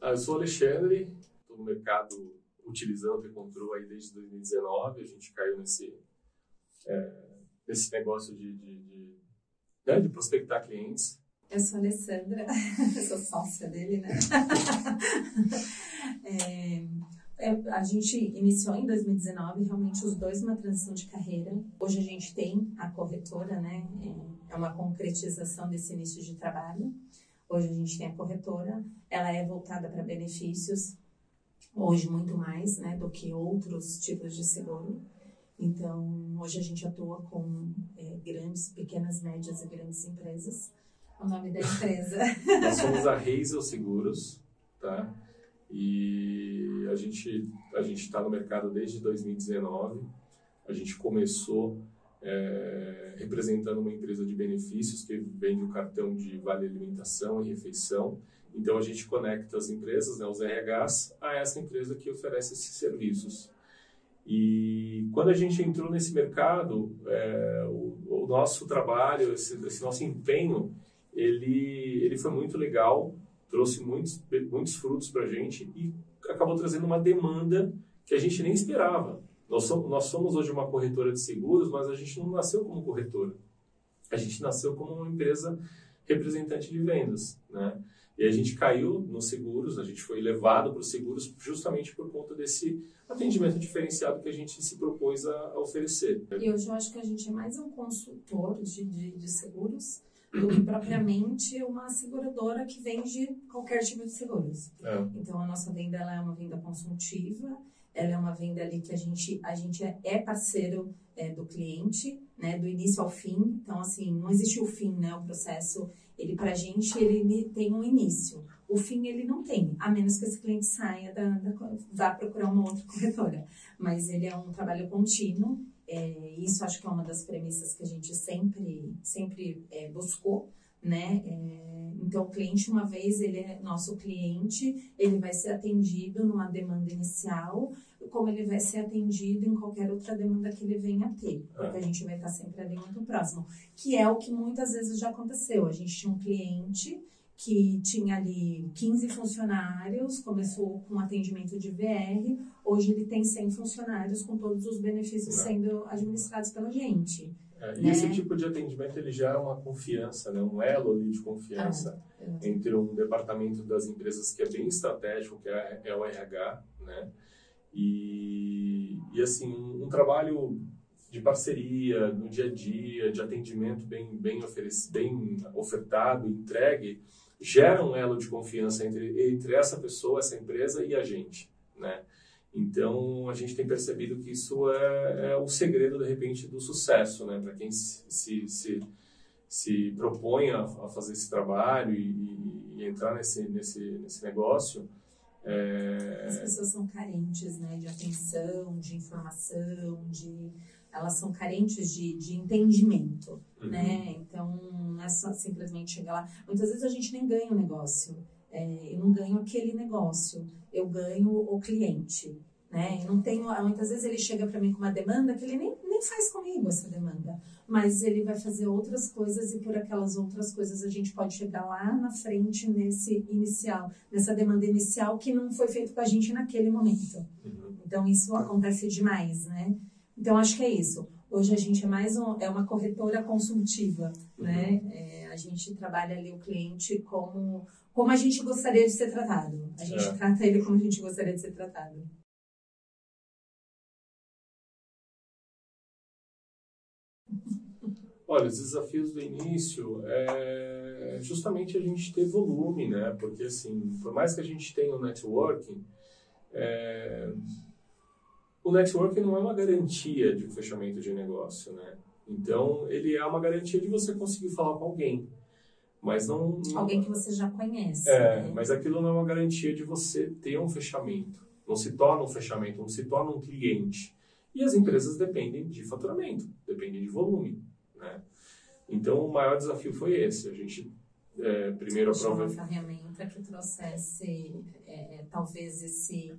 Ah, eu sou Alexandre, estou no mercado utilizando o Control aí desde 2019. A gente caiu nesse, é, nesse negócio de, de, de, né, de prospectar clientes. Eu sou a Alessandra, sou sócia dele, né? é, é, a gente iniciou em 2019, realmente os dois uma transição de carreira. Hoje a gente tem a corretora, né? É, é uma concretização desse início de trabalho. Hoje a gente tem a corretora, ela é voltada para benefícios, hoje muito mais, né, do que outros tipos de seguro. Então, hoje a gente atua com é, grandes, pequenas, médias e grandes empresas. O nome da empresa. Nós somos a Hazel Seguros, tá? E a gente a gente está no mercado desde 2019. A gente começou é, representando uma empresa de benefícios que vende o cartão de vale alimentação e refeição. Então a gente conecta as empresas, né, os RHs, a essa empresa que oferece esses serviços. E quando a gente entrou nesse mercado, é, o, o, nosso trabalho, esse, esse nosso empenho, ele, ele foi muito legal, trouxe muitos, muitos frutos para a gente e acabou trazendo uma demanda que a gente nem esperava. Nós somos, nós somos hoje uma corretora de seguros, mas a gente não nasceu como corretora. A gente nasceu como uma empresa representante de vendas, né? E a gente caiu nos seguros, a gente foi levado para os seguros justamente por conta desse atendimento diferenciado que a gente se propôs a, a oferecer. E hoje eu acho que a gente é mais um consultor de, de, de seguros do que propriamente uma seguradora que vende qualquer tipo de seguros. É. Então a nossa venda ela é uma venda consultiva, ela é uma venda ali que a gente a gente é, é parceiro é, do cliente, né, do início ao fim. Então assim não existe o fim, né, o processo ele para a gente ele tem um início. O fim ele não tem, a menos que esse cliente saia da, da vá procurar uma outra corretora. Mas ele é um trabalho contínuo é, isso acho que é uma das premissas que a gente sempre, sempre é, buscou, né? É, então, o cliente, uma vez ele é nosso cliente, ele vai ser atendido numa demanda inicial, como ele vai ser atendido em qualquer outra demanda que ele venha a ter, porque a gente vai estar sempre ali muito próximo. Que é o que muitas vezes já aconteceu. A gente tinha um cliente que tinha ali 15 funcionários, começou com atendimento de VR, hoje ele tem 100 funcionários com todos os benefícios Não. sendo administrados pela gente. É, né? E esse tipo de atendimento ele já é uma confiança, né? um elo ali de confiança é, entre um departamento das empresas que é bem estratégico, que é, é o RH, né? E, e assim, um, um trabalho de parceria no dia a dia, de atendimento bem, bem, oferecido, bem ofertado, entregue, gera um elo de confiança entre, entre essa pessoa, essa empresa e a gente, né? Então, a gente tem percebido que isso é, é o segredo, de repente, do sucesso, né? Para quem se, se, se, se, propõe a, a fazer esse trabalho e, e, entrar nesse, nesse, nesse negócio. É... As pessoas são carentes, né? De atenção, de informação, de elas são carentes de, de entendimento, uhum. né? Então, não é só simplesmente chegar lá. Muitas vezes a gente nem ganha o negócio. É, eu não ganho aquele negócio, eu ganho o cliente, né? Eu não tenho, muitas vezes ele chega para mim com uma demanda que ele nem, nem faz comigo essa demanda, mas ele vai fazer outras coisas e por aquelas outras coisas a gente pode chegar lá na frente nesse inicial, nessa demanda inicial que não foi feito com a gente naquele momento. Uhum. Então isso acontece demais, né? Então, acho que é isso. Hoje a gente é mais um, é uma corretora consultiva, uhum. né? É, a gente trabalha ali o cliente como, como a gente gostaria de ser tratado. A gente é. trata ele como a gente gostaria de ser tratado. Olha, os desafios do início é justamente a gente ter volume, né? Porque, assim, por mais que a gente tenha o networking, é, o networking não é uma garantia de um fechamento de negócio, né? Então, ele é uma garantia de você conseguir falar com alguém. Mas não. não alguém que você já conhece. É, né? mas aquilo não é uma garantia de você ter um fechamento. Não se torna um fechamento, não se torna um cliente. E as empresas dependem de faturamento, dependem de volume, né? Então, o maior desafio foi esse. A gente é, primeiro aprova... uma ferramenta que trouxesse, é, é talvez, esse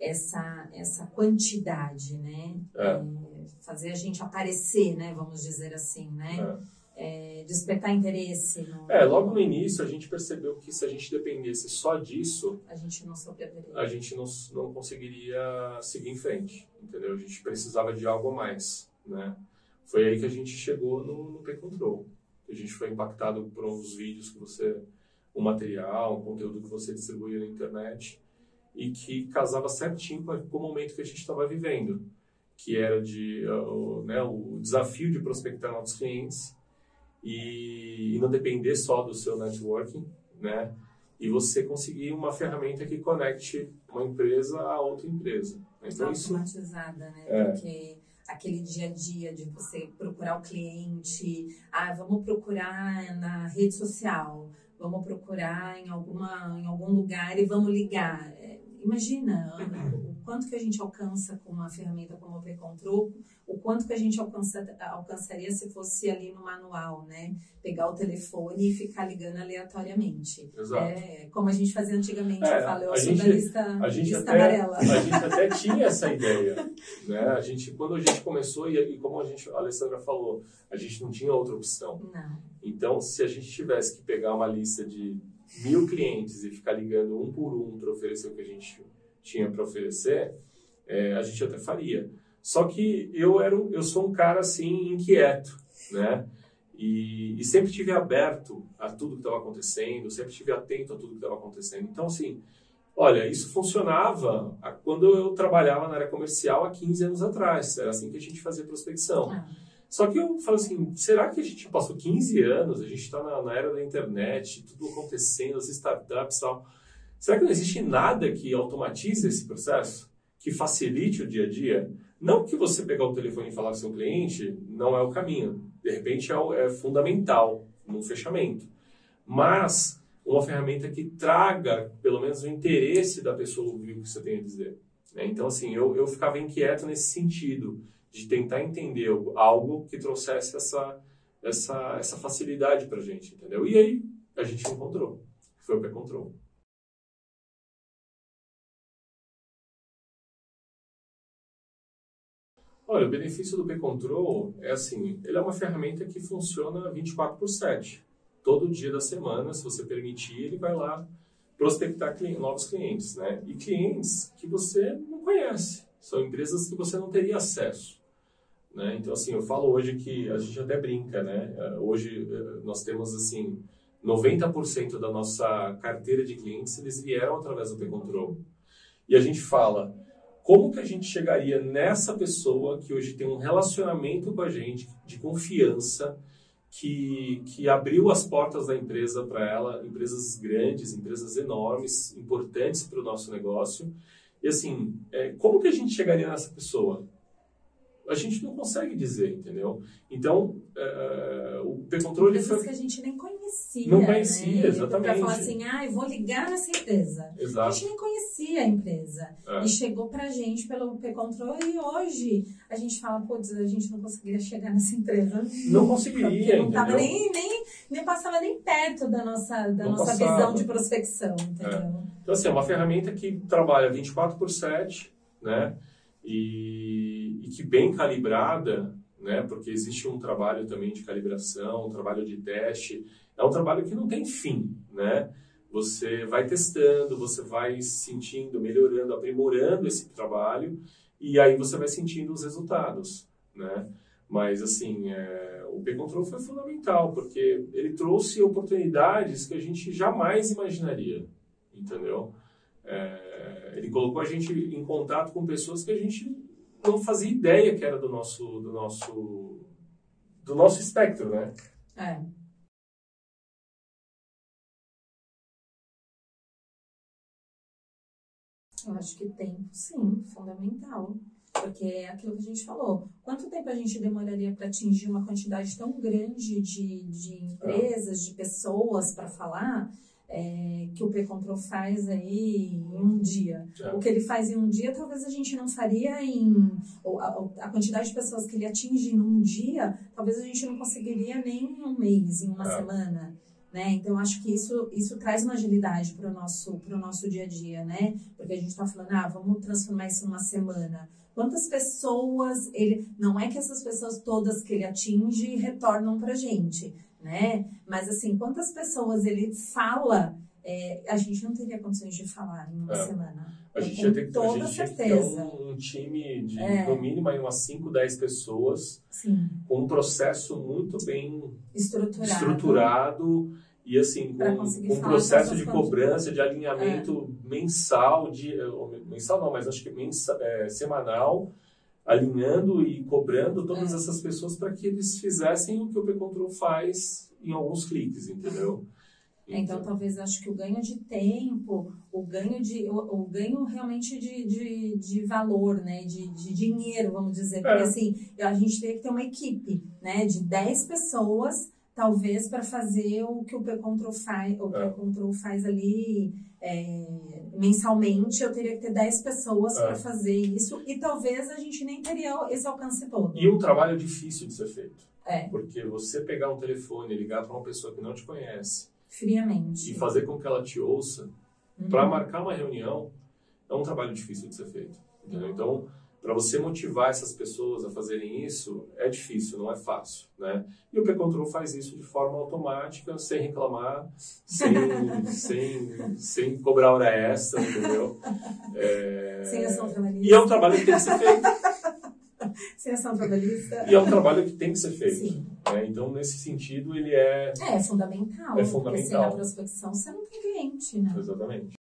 essa, essa quantidade, né? É. É, fazer a gente aparecer, né? Vamos dizer assim, né? Despertar interesse. No... É, logo no início a gente percebeu que se a gente dependesse só disso, a gente não sobreviveria. A gente não, não conseguiria seguir em frente, entendeu? A gente precisava de algo a mais, né? Foi aí que a gente chegou no, no P-Control. A gente foi impactado por uns vídeos que você, um material, um conteúdo que você distribuía na internet e que casava certinho com o momento que a gente estava vivendo, que era de, uh, né, o desafio de prospectar novos clientes e, e não depender só do seu networking, né? E você conseguir uma ferramenta que conecte uma empresa a outra empresa. Então, automatizada, isso, né? É. Porque aquele dia a dia de você procurar o cliente, ah, vamos procurar na rede social, vamos procurar em alguma em algum lugar e vamos ligar. Imagina o quanto que a gente alcança com uma ferramenta como o P-Control, o quanto que a gente alcança, alcançaria se fosse ali no manual, né? Pegar o telefone e ficar ligando aleatoriamente. Exato. É, como a gente fazia antigamente, é, eu falo, eu sou gente, da lista, a gente lista até, amarela. A gente até tinha essa ideia, né? A gente, quando a gente começou, e, e como a, gente, a Alessandra falou, a gente não tinha outra opção. Não. Então, se a gente tivesse que pegar uma lista de mil clientes e ficar ligando um por um para oferecer o que a gente tinha para oferecer, é, a gente até faria. Só que eu era eu sou um cara assim inquieto, né? E, e sempre tive aberto a tudo que estava acontecendo, sempre tive atento a tudo que estava acontecendo. Então assim, olha, isso funcionava quando eu trabalhava na área comercial há 15 anos atrás. Era assim que a gente fazia prospecção. Ah. Só que eu falo assim, será que a gente passou 15 anos, a gente está na, na, era da internet, tudo acontecendo, as startups e tal. Será que não existe nada que automatize esse processo? Que facilite o dia a dia? Não que você pegar o telefone e falar com seu cliente não é o caminho. De repente é, é fundamental no fechamento. Mas uma ferramenta que traga pelo menos o interesse da pessoa ouvir o que você tem a dizer. Né? Então, assim, eu, eu ficava inquieto nesse sentido, de tentar entender algo que trouxesse essa, essa, essa facilidade para a gente, entendeu? E aí a gente encontrou, foi o P-Control. Olha, o benefício do P-Control é assim, ele é uma ferramenta que funciona 24 por 7. Todo dia da semana, se você permitir, ele vai lá prospectar clientes, novos clientes, né? E clientes que você não conhece, são empresas que você não teria acesso. Né? Então, assim, eu falo hoje que a gente até brinca, né? Eh, hoje eh, nós temos, assim, 90% da nossa carteira de clientes, eles vieram através do P-Control. E a gente fala, como que a gente chegaria nessa pessoa que hoje tem um relacionamento com a gente de confiança, que, que abriu as portas da empresa para ela, empresas grandes, empresas enormes, importantes para o nosso negócio. E assim, é, como que a gente chegaria nessa pessoa? A gente não consegue dizer, entendeu? Então, é, o P-Controle foi... que a gente nem conhecia, Não conhecia, né? exatamente. Para falar assim, ah, eu vou ligar nessa empresa. Exato. A gente nem conhecia a empresa. É. E chegou pra gente pelo P-Control e hoje a gente fala, putz, a gente não conseguiria chegar nessa empresa. Não conseguiria, Não tava nem, nem, nem passava nem perto da nossa, da nossa visão de prospecção, entendeu? É. Então, assim, é uma ferramenta que trabalha 24 por 7, né? E, e que bem calibrada, né? Porque existe um trabalho também de calibração, um trabalho de teste. É um trabalho que não tem fim, né? Você vai testando, você vai sentindo, melhorando, aprimorando esse trabalho e aí você vai sentindo os resultados, né? Mas, assim, é, o P-Control foi fundamental, porque ele trouxe oportunidades que a gente jamais imaginaria, entendeu? É, ele colocou a gente em contato com pessoas que a gente não fazia ideia que era do nosso, do nosso, do nosso espectro, né? É. Eu acho que tempo, sim, fundamental. Porque é aquilo que a gente falou. Quanto tempo a gente demoraria para atingir uma quantidade tão grande de, de empresas, de pessoas para falar? É, que o P-Control faz aí em um dia. É. O que ele faz em um dia, talvez a gente não faria em. A, a, quantidade de pessoas que ele atinge em um dia, talvez a gente não conseguiria nem em um mês, em uma é. semana. Né? Então, acho que isso, isso traz uma agilidade para o nosso, nosso dia a dia, né? Porque a gente está falando, ah, vamos transformar isso numa semana. quantas pessoas ele. Não é que essas pessoas todas que ele atinge retornam pra gente, né? Mas assim, quantas pessoas ele fala, é, a gente não teria condições de falar em uma é. semana. A gente ia ter, toda a gente certeza. ter um, um, time de, é. no mínimo, aí umas 5, 10 pessoas, Sim. com um processo muito bem estruturado, estruturado e assim, com, um processo de cobrança, de alinhamento é. mensal, de, eh, mensal não, mas acho que mensa, é, semanal, alinhando e cobrando todas é. essas pessoas para que eles fizessem o que o P-Control faz em alguns cliques, entendeu? É, então, então, talvez acho que o ganho de tempo, o ganho de o, o ganho realmente de, de, de, valor, né, de, de dinheiro, vamos dizer, porque é. assim, a gente teria que ter uma equipe, né, de 10 pessoas talvez para fazer o que o P-Control faz, o é. P-Control faz ali é, mensalmente, eu teria que ter 10 pessoas é. para fazer isso e talvez a gente nem teria esse alcance todo. E um trabalho difícil de ser feito. É. Porque você pegar um telefone e ligar para uma pessoa que não te conhece friamente e fazer com que ela te ouça uhum. para marcar uma reunião é um trabalho difícil de ser feito. Entendeu? Então, para você motivar essas pessoas a fazerem isso, é difícil, não é fácil, né? E o P-Control faz isso de forma automática, sem reclamar, sem, sem, sem cobrar hora extra, entendeu? É... Sem ação trabalhista. E é um trabalho que tem que ser feito. sem ação trabalhista. E é um trabalho que tem que ser feito. Sim. Né? Então, nesse sentido, ele é... É, é fundamental. É fundamental. Porque sem a prospecção, você não tem cliente, né? Exatamente.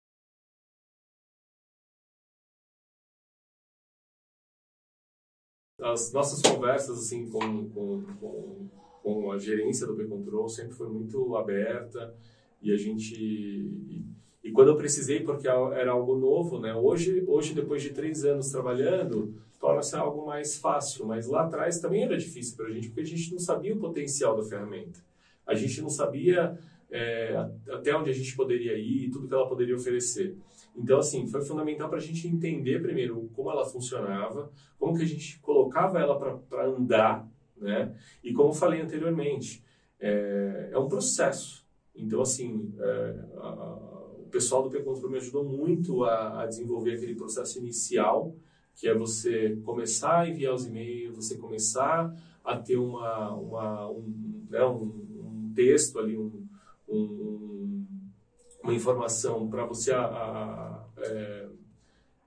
As nossas conversas assim com, com, com, com a gerência do B-Control sempre foi muito aberta e a gente e, e, quando eu precisei porque era algo novo né hoje hoje depois de três anos trabalhando torna-se algo mais fácil mas lá atrás também era difícil para a gente porque a gente não sabia o potencial da ferramenta. A gente não sabia é, até onde a gente poderia ir tudo que ela poderia oferecer então, assim, foi fundamental para a gente entender primeiro como ela funcionava, como que a gente colocava ela para andar, né? E como falei anteriormente, é, é um processo. Então, assim, é, a, a, o pessoal do P-Control me ajudou muito a, a, desenvolver aquele processo inicial, que é você começar a enviar os e-mails, você começar a ter uma, uma um, né, um, um texto ali, um, um uma informação para você a, a, é,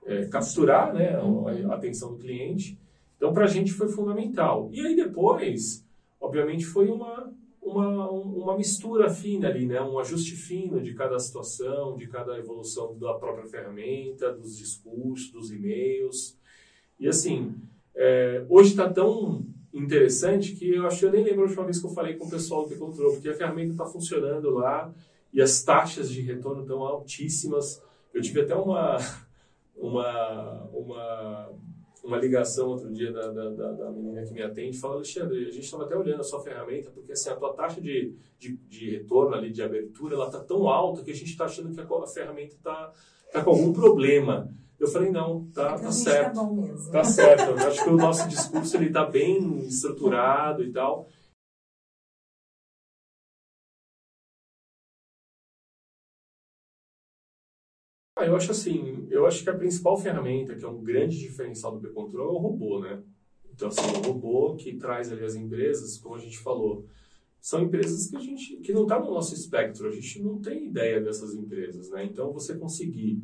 é, capturar né, a, a, atenção do cliente. Então, para a gente foi fundamental. E aí depois, obviamente, foi uma, uma, uma mistura fina ali, né? um ajuste fino de cada situação, de cada evolução da própria ferramenta, dos discursos, dos e-mails. E assim, é, hoje está tão interessante que eu acho que eu nem lembro a última vez que eu falei com o pessoal do Control, porque a ferramenta está funcionando lá, e as taxas de retorno estão altíssimas. Eu tive até uma, uma, uma, uma ligação outro dia da, da, da menina que me atende, falando, Alexandre, a gente estava até olhando a sua ferramenta, porque assim, a tua taxa de, de, de retorno ali, de abertura, ela está tão alta que a gente está achando que a, a ferramenta está tá com algum problema. Eu falei, não, tá, então, tá certo. Tá, tá certo. Eu acho que o nosso discurso ele está bem estruturado e tal. Eu acho assim, eu acho que a principal ferramenta, que é um grande diferencial do P-Control, é o robô, né? Então, assim, o robô que traz ali as empresas, como a gente falou, são empresas que a gente que não está no nosso espectro, a gente não tem ideia dessas empresas, né? Então, você conseguir,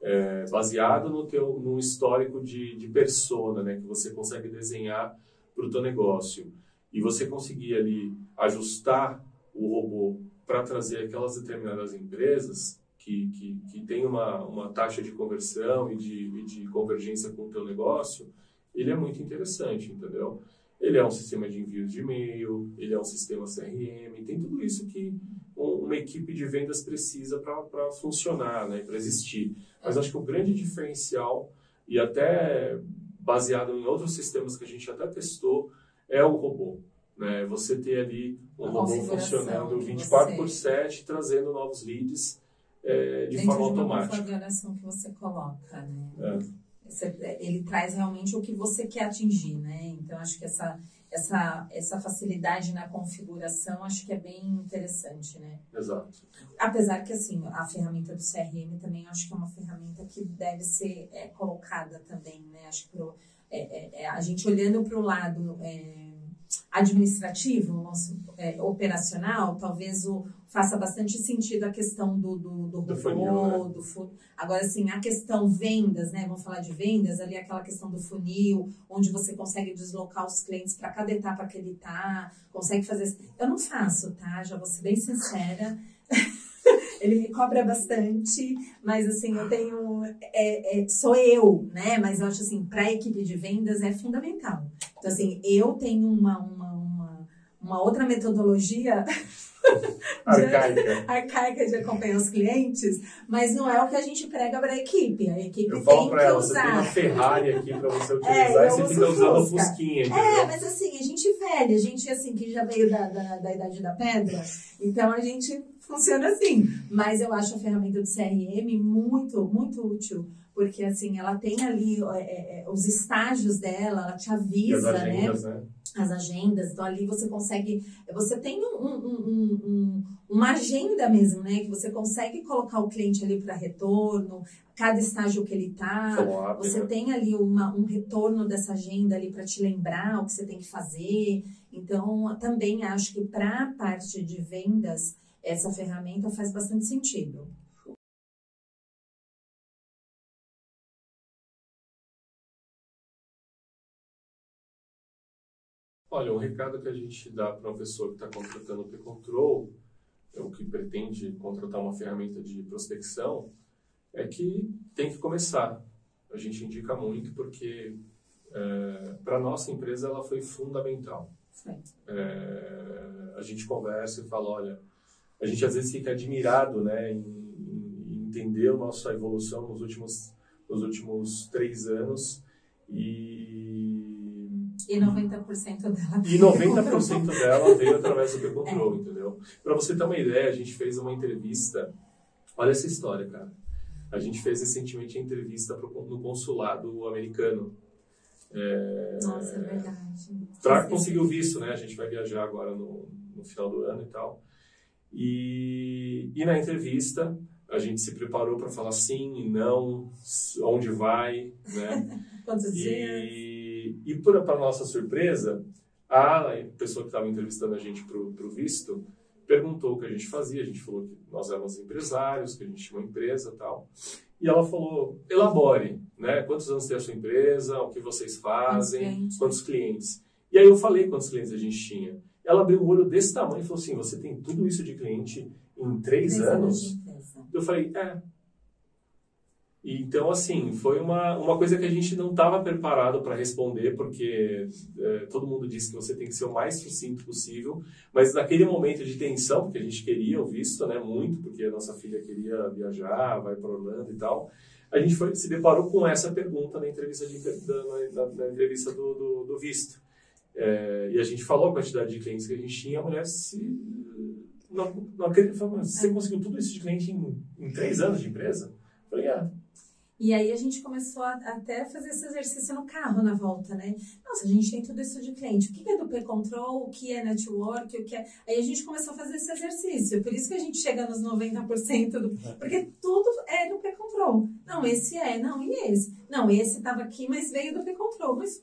é, baseado no teu no histórico de, de persona, né, que você consegue desenhar para o teu negócio, e você conseguir ali ajustar o robô para trazer aquelas determinadas empresas, que, que, que tem uma, uma taxa de conversão e de, e de convergência com o teu negócio, ele é muito interessante, entendeu? Ele é um sistema de envio de e-mail, ele é um sistema CRM, tem tudo isso que uma equipe de vendas precisa para funcionar, né, para existir. Mas acho que o grande diferencial, e até baseado em outros sistemas que a gente até testou, é o robô. Né? Você ter ali um robô funcionando 24 por 7, trazendo novos leads é, de Dentro forma de automática. Dentro configuração que você coloca, né? É. ele traz realmente o que você quer atingir, né? Então, acho que essa, essa, essa facilidade na configuração, acho que é bem interessante, né? Exato. Apesar que, assim, a ferramenta do CRM também acho que é uma ferramenta que deve ser é, colocada também, né? Acho que pro, é, é, é a gente olhando para o lado administrativo, nosso, é, operacional, talvez o, faça bastante sentido a questão do, do, do, do funil, né? do funil. Agora, assim, a questão vendas, né? Vamos falar de vendas, ali aquela questão do funil, onde você consegue deslocar os clientes para cada etapa que ele tá, consegue fazer. Eu não faço, tá? Já vou ser bem sincera. ele me cobra bastante, mas assim, eu tenho. É, é, sou eu, né? Mas eu acho assim, para a equipe de vendas é fundamental. Então, assim, eu tenho uma, uma, uma, uma outra metodologia. arcaica. arcaica de acompanhar os clientes, mas não é o que a gente prega para a equipe. A equipe eu tem que ela, usar. Você tem uma Ferrari aqui para você utilizar é, e você fica usando o Fusquinha. É, mas assim, a gente velha, a gente assim que já veio da, da, da idade da pedra, então a gente funciona assim. Mas eu acho a ferramenta do CRM muito, muito útil porque assim ela tem ali é, é, é, os estágios dela, ela te avisa, né? agendas, né? né? As agendas, então ali você consegue, você tem um, um, um, uma agenda mesmo, né? Que você consegue colocar o cliente ali para retorno, cada estágio que ele tá, você né? tem ali uma, um retorno dessa agenda ali para te lembrar o que você tem que fazer. Então, também acho que para a parte de vendas, essa ferramenta faz bastante sentido. Olha, um recado que a gente dá para uma pessoa que está contratando o P-Control, ou que pretende contratar uma ferramenta de prospecção, é que tem que começar. A gente indica muito porque é, para nossa empresa ela foi fundamental. É, a gente conversa e fala, olha, a gente às vezes fica admirado, né, em, em entender a nossa evolução nos últimos nos últimos três anos e e 90% dela E 90% dela veio através do P-Control, é. entendeu? Para você ter uma ideia, a gente fez uma entrevista. Olha essa história, cara. A gente fez recentemente a entrevista pro, no consulado americano. É, Nossa, é verdade. Para conseguir o visto, né? A gente vai viajar agora no, no final do ano e tal. E, e na entrevista, a gente se preparou para falar sim e não, onde vai, né? Quantos e, dias? E, para nossa surpresa, a pessoa que estava entrevistando a gente para o visto perguntou o que a gente fazia. A gente falou que nós éramos empresários, que a gente tinha uma empresa tal. E ela falou: elabore, né? Quantos anos tem a sua empresa? O que vocês fazem? Quantos clientes? Quantos clientes? E aí eu falei quantos clientes a gente tinha. Ela abriu o olho desse tamanho e falou assim: você tem tudo isso de cliente em três, três anos? anos eu falei: é, então, assim, foi uma, uma coisa que a gente não estava preparado para responder, porque é, todo mundo disse que você tem que ser o mais sucinto possível, mas naquele momento de tensão, porque a gente queria o visto, né, muito, porque a nossa filha queria viajar, vai para Orlando e tal, a gente foi, se deparou com essa pergunta na entrevista, de, na, na, na entrevista do, do, do visto. É, e a gente falou a quantidade de clientes que a gente tinha, a mulher se... Não, não acredita, você conseguiu tudo isso de cliente em, em três anos de empresa? E aí a gente começou a, até fazer esse exercício no carro na volta, né? Nossa, a gente tem tudo isso de cliente. O que é do P-Control? O que é network? O que é... Aí a gente começou a fazer esse exercício. Por isso que a gente chega nos 90% do... Porque tudo é do P-Control. Não, esse é. Não, e esse? Não, esse estava aqui, mas veio do P-Control. Mas...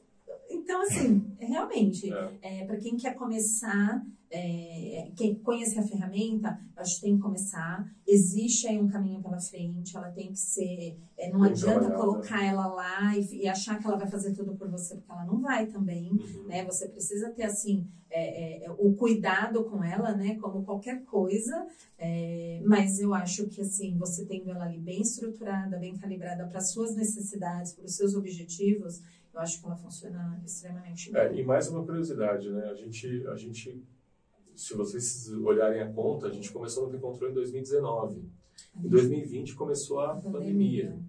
Então, assim, realmente, é. é para quem quer começar é, quem conhece a ferramenta, acho que tem que começar. Existe aí um caminho pela frente, ela tem que ser. É, não adianta colocar ela lá e, e, achar que ela vai fazer tudo por você, porque ela não vai também. Uhum. Né? Você precisa ter assim é, é o cuidado com ela, né? Como qualquer coisa. É, mas eu acho que assim, você tendo ela ali bem estruturada, bem calibrada para suas necessidades, para os seus objetivos, eu acho que ela funciona extremamente é, bem. e mais uma curiosidade, né? A gente, a gente se vocês olharem a conta, a gente começou no P-Control em 2019. Em 2020 começou a pandemia.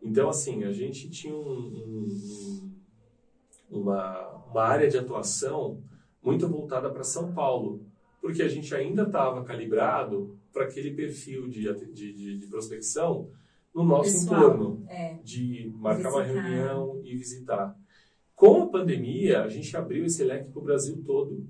Então, assim, a gente tinha um, um, uma, uma área de atuação muito voltada para São Paulo, porque a gente ainda estava calibrado para aquele perfil de, de, de, de, prospecção no nosso Pessoal, entorno, é, de marcar visitar. uma reunião e visitar. Com a pandemia, a gente abriu esse leque para o Brasil todo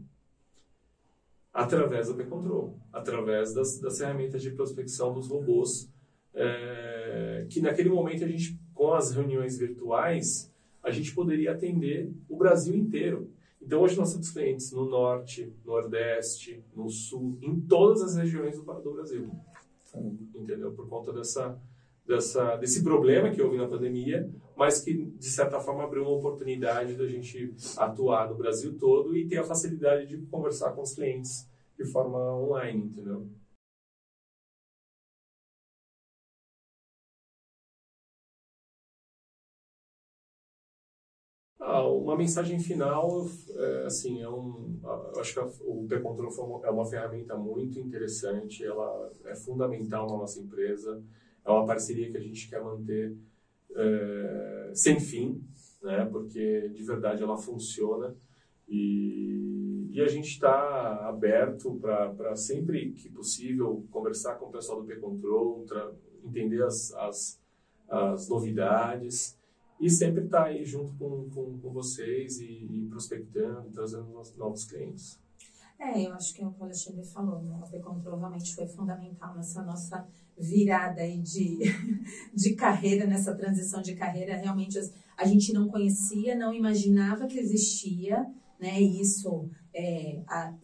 através do P-Control, através das, das ferramentas de prospecção dos robôs, é, que naquele momento a gente, com as reuniões virtuais, a gente poderia atender o Brasil inteiro. Então hoje nós temos clientes no norte, nordeste, no sul, em todas as regiões do, do Brasil. Entendeu? Por conta dessa, dessa, desse problema que houve na pandemia, mas que de certa forma abriu uma oportunidade da gente atuar no Brasil todo e ter a facilidade de conversar com os clientes de forma online, entendeu? Ah, uma mensagem final, é, assim, é um, acho que o P-Control é uma ferramenta muito interessante, ela é fundamental na nossa empresa, é uma parceria que a gente quer manter é, sem fim, né, porque de verdade ela funciona e, e a gente está aberto para sempre que possível conversar com o pessoal do P-Control, entender as, as, as novidades, e sempre estar tá aí junto com, com, com vocês e, e, prospectando, trazendo novos clientes. É, eu acho que é o que o Alexandre falou, né? O B-Control realmente foi fundamental nessa nossa virada aí de, de carreira, nessa transição de carreira. Realmente a gente não conhecia, não imaginava que existia, né? Isso é a,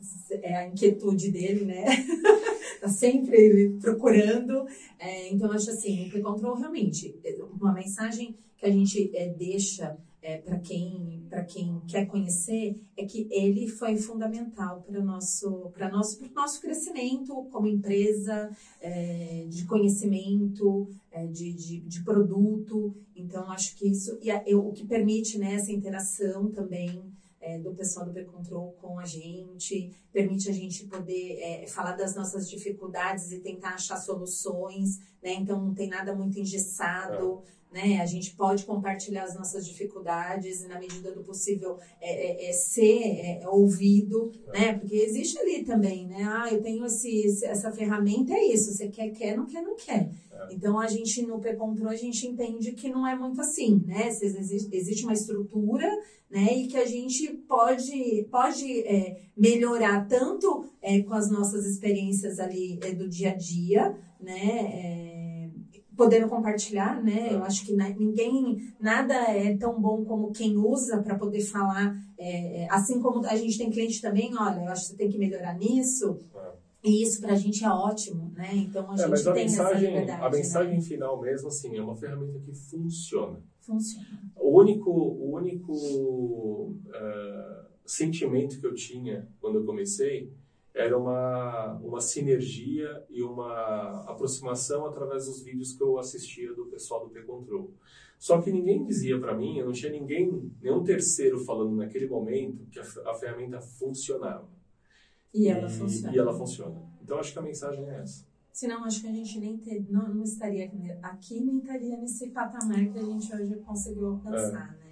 é a inquietude dele, né? tá sempre procurando. É, então, acho assim, o P-Control realmente, uma mensagem que a gente é, deixa é, para quem para quem quer conhecer é que ele foi fundamental para nosso para nosso pro nosso crescimento como empresa é, de conhecimento é, de, de, de, produto. Então acho que isso e a, eu, o que permite né, essa interação também é, do pessoal do B-Control com a gente, permite a gente poder é, falar das nossas dificuldades e tentar achar soluções, né? Então não tem nada muito engessado. É né? A gente pode compartilhar as nossas dificuldades e, na medida do possível, é, é, é ser é, é ouvido, é. né? Porque existe ali também, né? Ah, eu tenho esse, essa ferramenta, é isso. Você quer, quer, não quer, não quer. É. Então, a gente, no P-Control, a gente entende que não é muito assim, né? Existe, uma estrutura, né? E que a gente pode, pode melhorar tanto com as nossas experiências ali do dia a dia, né? podendo compartilhar, né? Eu acho que ninguém, nada é tão bom como quem usa para poder falar. É, é, assim como a gente tem cliente também, olha, eu acho que você tem que melhorar nisso. É. E isso para a gente é ótimo, né? Então a é, gente mas a tem mensagem, liberdade. A mensagem né? final mesmo, assim, é uma ferramenta que funciona. Funciona. O único, o único uh, sentimento que eu tinha quando eu comecei era uma, uma sinergia e uma aproximação através dos vídeos que eu assistia do pessoal do P-Control. Só que ninguém dizia para mim, eu não tinha ninguém, nenhum terceiro falando naquele momento que a, a ferramenta funcionava. E ela e, funciona. E ela funciona. Então acho que a mensagem é essa. Senão acho que a gente nem ter, não, não estaria aqui, nem estaria nesse patamar que a gente hoje conseguiu alcançar, é. né?